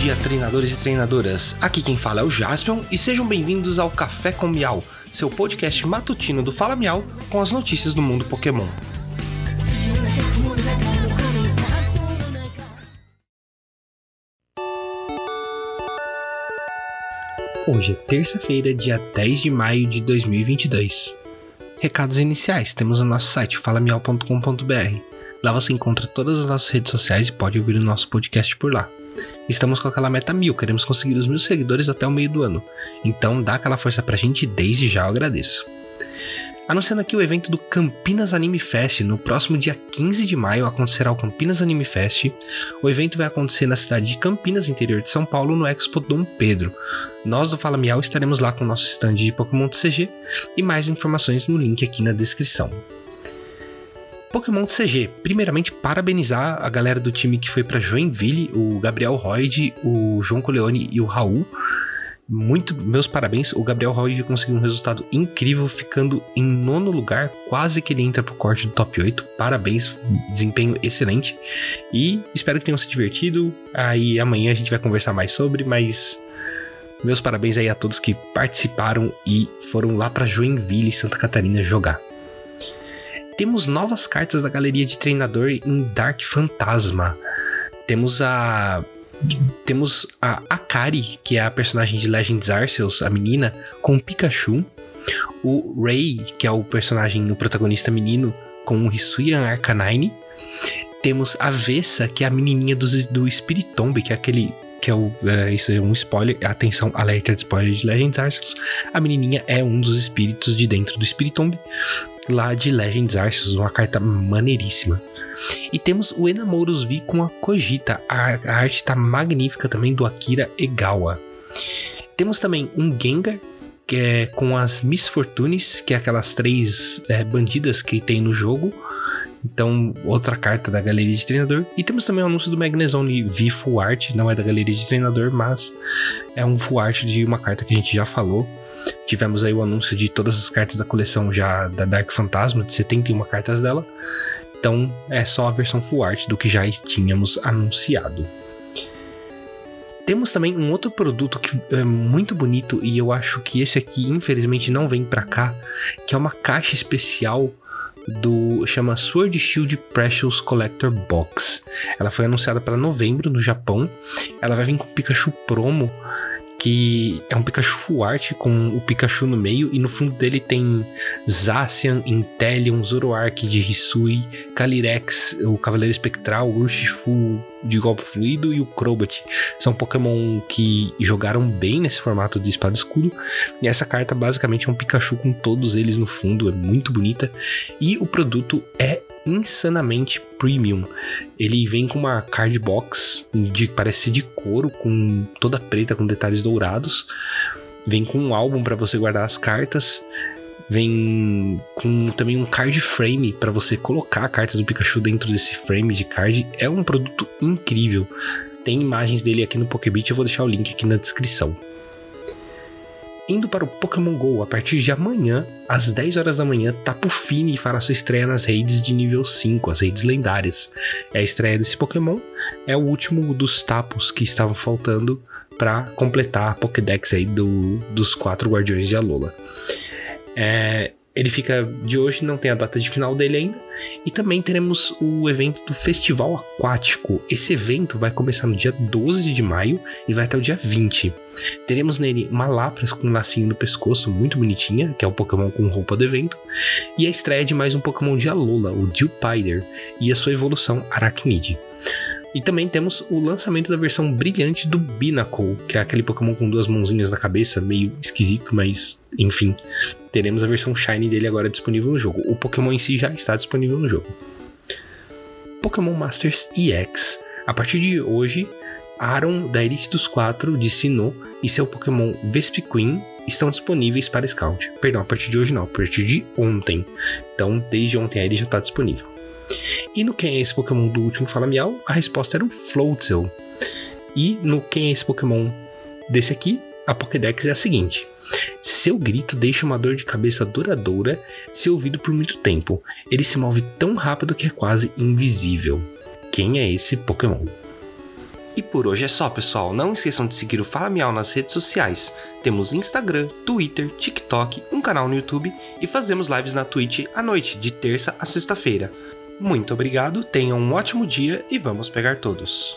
dia, treinadores e treinadoras. Aqui quem fala é o Jaspion e sejam bem-vindos ao Café com Miau, seu podcast matutino do Fala Miau com as notícias do mundo Pokémon. Hoje é terça-feira, dia 10 de maio de 2022. Recados iniciais: temos o nosso site falamial.com.br. Lá você encontra todas as nossas redes sociais e pode ouvir o nosso podcast por lá. Estamos com aquela meta mil, queremos conseguir os mil seguidores até o meio do ano. Então dá aquela força pra gente desde já eu agradeço. Anunciando aqui o evento do Campinas Anime Fest, no próximo dia 15 de maio acontecerá o Campinas Anime Fest. O evento vai acontecer na cidade de Campinas, interior de São Paulo, no Expo Dom Pedro. Nós do Fala Miau estaremos lá com o nosso stand de Pokémon TCG e mais informações no link aqui na descrição. Pokémon CG, primeiramente parabenizar a galera do time que foi para Joinville, o Gabriel Royd, o João Coleone e o Raul. Muito meus parabéns, o Gabriel Royd conseguiu um resultado incrível, ficando em nono lugar, quase que ele entra pro corte do top 8. Parabéns, desempenho excelente. E espero que tenham se divertido. Aí amanhã a gente vai conversar mais sobre, mas meus parabéns aí a todos que participaram e foram lá para Joinville, Santa Catarina jogar temos novas cartas da galeria de treinador em Dark Fantasma. Temos a temos a Akari, que é a personagem de Legends Arceus, a menina, com o Pikachu. O Ray, que é o personagem, o protagonista menino, com o Hisuian Arcanine. Temos a Vessa, que é a menininha do, do Spiritomb, que é aquele que é o. É, isso é um spoiler. Atenção, alerta de spoiler de Legends Arceus. A menininha é um dos espíritos de dentro do Spiritomb lá de Legends Arceus, uma carta maneiríssima. E temos o Enamoros V com a Kojita, a, a arte tá magnífica também do Akira Egawa. Temos também um Gengar, que é com as Misfortunes, que é aquelas três é, bandidas que tem no jogo. Então, outra carta da galeria de treinador. E temos também o anúncio do Magnezone V Full Art, não é da galeria de treinador, mas é um Full Art de uma carta que a gente já falou. Tivemos aí o anúncio de todas as cartas da coleção já da Dark Fantasma, de 71 cartas dela. Então é só a versão full art do que já tínhamos anunciado. Temos também um outro produto que é muito bonito e eu acho que esse aqui infelizmente não vem para cá, que é uma caixa especial do chama Sword Shield Precious Collector Box. Ela foi anunciada para novembro no Japão. Ela vai vir com Pikachu promo que é um Pikachu full art com o Pikachu no meio e no fundo dele tem Zacian, Inteleon, Zoroark de Hisui, Calyrex, o Cavaleiro Espectral, Urshifu de golpe fluido e o Crobat. São Pokémon que jogaram bem nesse formato de espada escudo. E essa carta basicamente é um Pikachu com todos eles no fundo, é muito bonita. E o produto é insanamente premium. Ele vem com uma card box de parece ser de couro, com toda preta com detalhes dourados. Vem com um álbum para você guardar as cartas. Vem com também um card frame para você colocar a carta do Pikachu dentro desse frame de card. É um produto incrível. Tem imagens dele aqui no Pokébit, eu vou deixar o link aqui na descrição indo para o Pokémon GO a partir de amanhã, às 10 horas da manhã, Tapu Fini fará sua estreia nas redes de nível 5, as redes lendárias. É a estreia desse Pokémon, é o último dos Tapos que estavam faltando para completar a Pokédex aí do, dos quatro Guardiões de Alola. É, ele fica de hoje, não tem a data de final dele ainda. E também teremos o evento do Festival Aquático. Esse evento vai começar no dia 12 de maio e vai até o dia 20. Teremos nele uma Lapras com um lacinho no pescoço, muito bonitinha, que é o Pokémon com roupa do evento. E a estreia de mais um Pokémon de Alola, o Dewpider, e a sua evolução Arachnid. E também temos o lançamento da versão brilhante do Binacle, que é aquele Pokémon com duas mãozinhas na cabeça, meio esquisito, mas enfim. Teremos a versão Shiny dele agora disponível no jogo. O Pokémon em si já está disponível no jogo. Pokémon Masters EX. A partir de hoje, Aaron da Elite dos Quatro de Sinnoh e seu Pokémon Vespiquen estão disponíveis para Scout. Perdão, a partir de hoje não, a partir de ontem. Então, desde ontem ele já está disponível. E no Quem é esse Pokémon do último Fala Miau, a resposta era o Floatzel. E no Quem é esse Pokémon desse aqui, a Pokédex é a seguinte. Seu grito deixa uma dor de cabeça duradoura se ouvido por muito tempo. Ele se move tão rápido que é quase invisível. Quem é esse Pokémon? E por hoje é só, pessoal. Não esqueçam de seguir o Fala Miau nas redes sociais. Temos Instagram, Twitter, TikTok, um canal no YouTube e fazemos lives na Twitch à noite, de terça a sexta-feira. Muito obrigado, tenham um ótimo dia e vamos pegar todos.